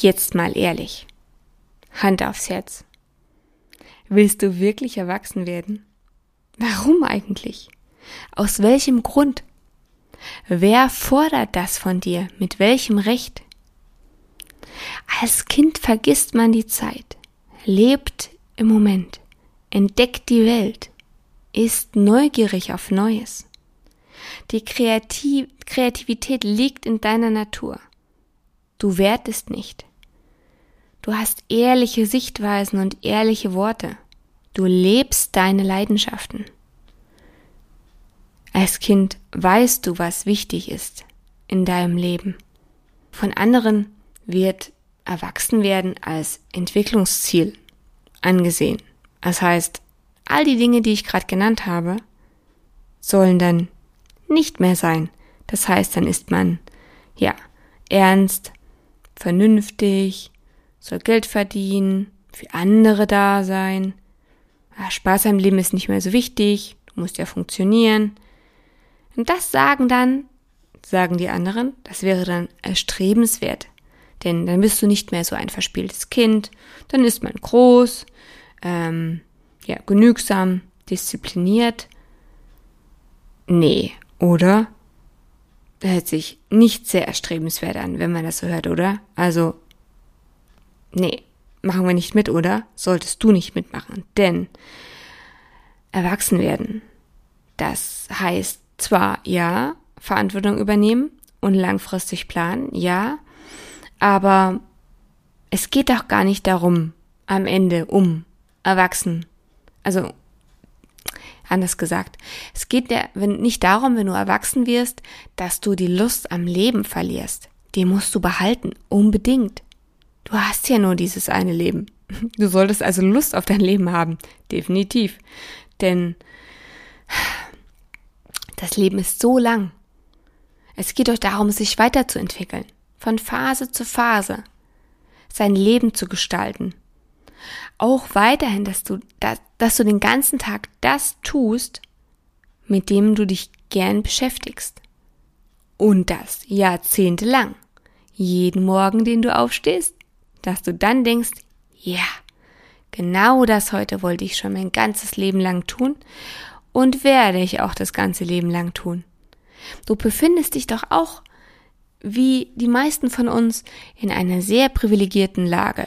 Jetzt mal ehrlich. Hand aufs Herz. Willst du wirklich erwachsen werden? Warum eigentlich? Aus welchem Grund? Wer fordert das von dir? Mit welchem Recht? Als Kind vergisst man die Zeit, lebt im Moment, entdeckt die Welt, ist neugierig auf Neues. Die Kreativ Kreativität liegt in deiner Natur. Du wertest nicht. Du hast ehrliche Sichtweisen und ehrliche Worte. Du lebst deine Leidenschaften. Als Kind weißt du, was wichtig ist in deinem Leben. Von anderen wird Erwachsenwerden als Entwicklungsziel angesehen. Das heißt, all die Dinge, die ich gerade genannt habe, sollen dann nicht mehr sein. Das heißt, dann ist man, ja, ernst, vernünftig, soll Geld verdienen, für andere da sein. Ja, Spaß am Leben ist nicht mehr so wichtig, du musst ja funktionieren. Und das sagen dann, sagen die anderen, das wäre dann erstrebenswert. Denn dann bist du nicht mehr so ein verspieltes Kind, dann ist man groß, ähm, ja, genügsam, diszipliniert. Nee, oder? Das hört sich nicht sehr erstrebenswert an, wenn man das so hört, oder? Also nee, machen wir nicht mit, oder? Solltest du nicht mitmachen. Denn erwachsen werden, das heißt zwar ja, Verantwortung übernehmen und langfristig planen, ja, aber es geht doch gar nicht darum, am Ende um erwachsen. Also anders gesagt, es geht ja nicht darum, wenn du erwachsen wirst, dass du die Lust am Leben verlierst. Die musst du behalten, unbedingt. Du hast ja nur dieses eine Leben. Du solltest also Lust auf dein Leben haben. Definitiv. Denn das Leben ist so lang. Es geht doch darum, sich weiterzuentwickeln. Von Phase zu Phase. Sein Leben zu gestalten. Auch weiterhin, dass du, dass, dass du den ganzen Tag das tust, mit dem du dich gern beschäftigst. Und das jahrzehntelang. Jeden Morgen, den du aufstehst, dass du dann denkst, ja, genau das heute wollte ich schon mein ganzes Leben lang tun und werde ich auch das ganze Leben lang tun. Du befindest dich doch auch, wie die meisten von uns, in einer sehr privilegierten Lage.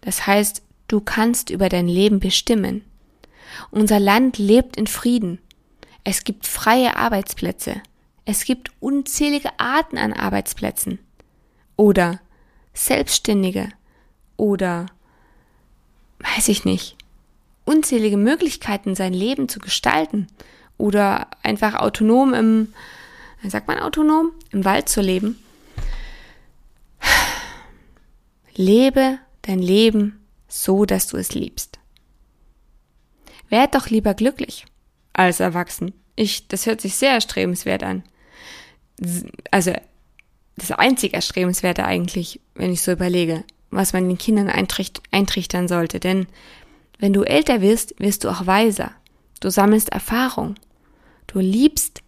Das heißt, du kannst über dein Leben bestimmen. Unser Land lebt in Frieden. Es gibt freie Arbeitsplätze. Es gibt unzählige Arten an Arbeitsplätzen. Oder Selbstständige oder weiß ich nicht, unzählige Möglichkeiten, sein Leben zu gestalten oder einfach autonom im, sagt man autonom, im Wald zu leben. Lebe dein Leben so, dass du es liebst. Werd doch lieber glücklich als erwachsen. Ich, das hört sich sehr erstrebenswert an. Also, das einzig Erstrebenswerte eigentlich, wenn ich so überlege was man den Kindern eintrichtern sollte. Denn wenn du älter wirst, wirst du auch weiser. Du sammelst Erfahrung. Du liebst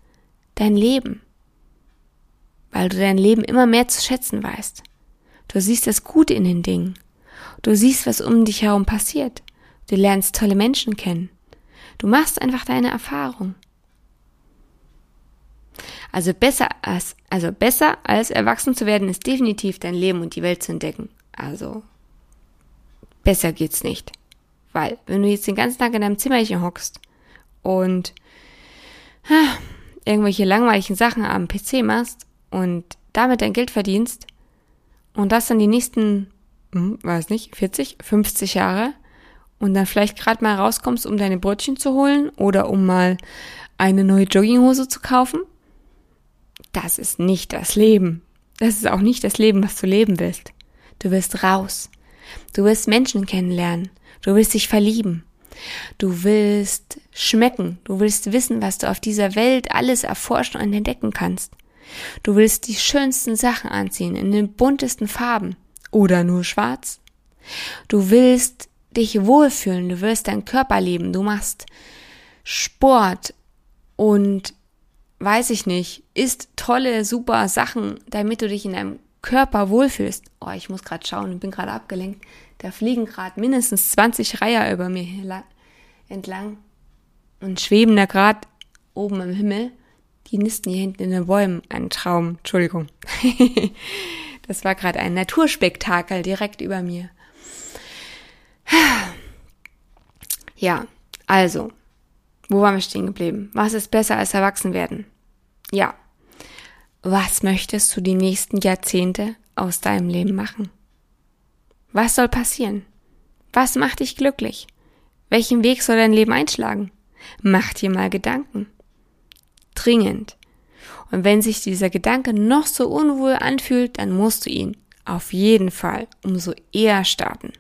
dein Leben, weil du dein Leben immer mehr zu schätzen weißt. Du siehst das Gute in den Dingen. Du siehst, was um dich herum passiert. Du lernst tolle Menschen kennen. Du machst einfach deine Erfahrung. Also besser als, also besser als erwachsen zu werden ist definitiv dein Leben und die Welt zu entdecken. Also, besser geht's nicht. Weil, wenn du jetzt den ganzen Tag in deinem Zimmerchen hockst und ha, irgendwelche langweiligen Sachen am PC machst und damit dein Geld verdienst und das dann die nächsten, hm, weiß nicht, 40, 50 Jahre und dann vielleicht gerade mal rauskommst, um deine Brötchen zu holen oder um mal eine neue Jogginghose zu kaufen? Das ist nicht das Leben. Das ist auch nicht das Leben, was du leben willst. Du willst raus. Du willst Menschen kennenlernen. Du willst dich verlieben. Du willst schmecken. Du willst wissen, was du auf dieser Welt alles erforschen und entdecken kannst. Du willst die schönsten Sachen anziehen in den buntesten Farben oder nur schwarz. Du willst dich wohlfühlen, du willst deinen Körper leben, du machst Sport und weiß ich nicht, isst tolle, super Sachen, damit du dich in deinem Körper wohlfühlst. Oh, ich muss gerade schauen, ich bin gerade abgelenkt. Da fliegen gerade mindestens 20 Reiher über mir entlang und schweben da gerade oben im Himmel. Die nisten hier hinten in den Bäumen. Ein Traum, Entschuldigung. das war gerade ein Naturspektakel direkt über mir. Ja, also, wo waren wir stehen geblieben? Was ist besser als erwachsen werden? Ja. Was möchtest du die nächsten Jahrzehnte aus deinem Leben machen? Was soll passieren? Was macht dich glücklich? Welchen Weg soll dein Leben einschlagen? Mach dir mal Gedanken. Dringend. Und wenn sich dieser Gedanke noch so unwohl anfühlt, dann musst du ihn auf jeden Fall umso eher starten.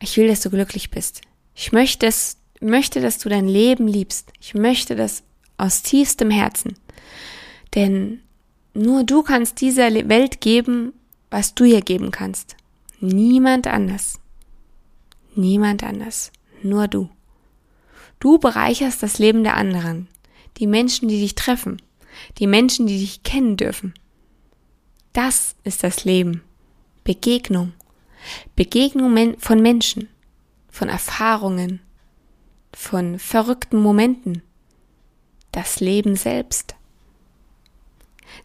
Ich will, dass du glücklich bist. Ich möchte, dass, möchte, dass du dein Leben liebst. Ich möchte das aus tiefstem Herzen. Denn nur du kannst dieser Welt geben, was du ihr geben kannst. Niemand anders. Niemand anders. Nur du. Du bereicherst das Leben der anderen. Die Menschen, die dich treffen. Die Menschen, die dich kennen dürfen. Das ist das Leben. Begegnung. Begegnung von Menschen, von Erfahrungen, von verrückten Momenten, das Leben selbst.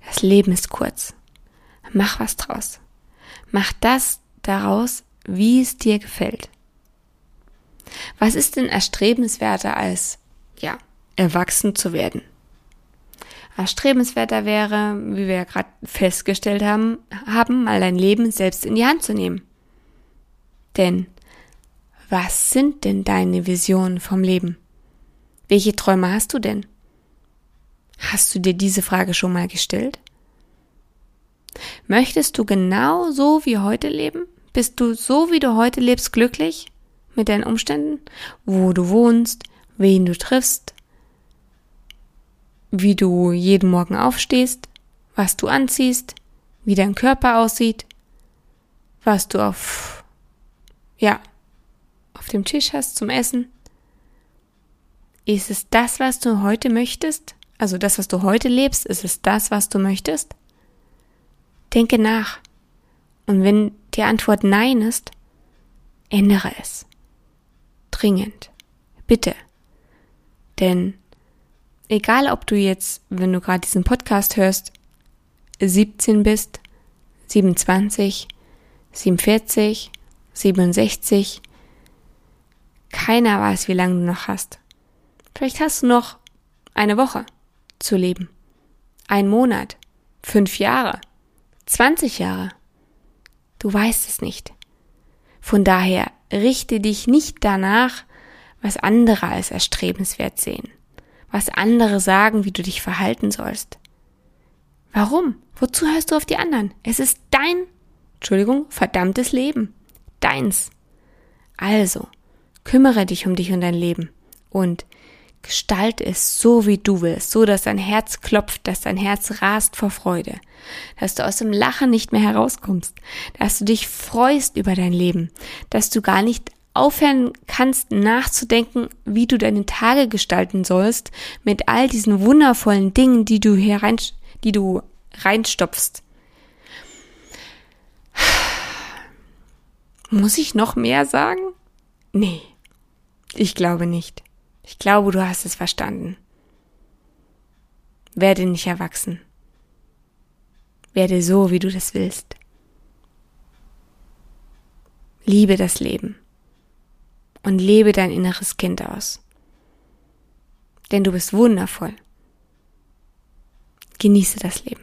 Das Leben ist kurz. Mach was draus. Mach das daraus, wie es dir gefällt. Was ist denn erstrebenswerter als, ja, erwachsen zu werden? Erstrebenswerter wäre, wie wir ja gerade festgestellt haben, haben, mal dein Leben selbst in die Hand zu nehmen. Denn was sind denn deine Visionen vom Leben? Welche Träume hast du denn? Hast du dir diese Frage schon mal gestellt? Möchtest du genau so wie heute leben? Bist du so wie du heute lebst glücklich mit deinen Umständen? Wo du wohnst, wen du triffst, wie du jeden Morgen aufstehst, was du anziehst, wie dein Körper aussieht, was du auf ja, auf dem Tisch hast zum Essen? Ist es das, was du heute möchtest? Also das, was du heute lebst, ist es das, was du möchtest? Denke nach. Und wenn die Antwort Nein ist, ändere es. Dringend. Bitte. Denn egal ob du jetzt, wenn du gerade diesen Podcast hörst, 17 bist, 27, 47, 67. Keiner weiß, wie lange du noch hast. Vielleicht hast du noch eine Woche zu leben. Ein Monat. Fünf Jahre. 20 Jahre. Du weißt es nicht. Von daher richte dich nicht danach, was andere als erstrebenswert sehen, was andere sagen, wie du dich verhalten sollst. Warum? Wozu hörst du auf die anderen? Es ist dein, Entschuldigung, verdammtes Leben deins. Also, kümmere dich um dich und dein Leben und gestalte es so, wie du willst, so dass dein Herz klopft, dass dein Herz rast vor Freude, dass du aus dem Lachen nicht mehr herauskommst, dass du dich freust über dein Leben, dass du gar nicht aufhören kannst nachzudenken, wie du deine Tage gestalten sollst mit all diesen wundervollen Dingen, die du herein, die du reinstopfst. Muss ich noch mehr sagen? Nee, ich glaube nicht. Ich glaube, du hast es verstanden. Werde nicht erwachsen. Werde so, wie du das willst. Liebe das Leben und lebe dein inneres Kind aus. Denn du bist wundervoll. Genieße das Leben.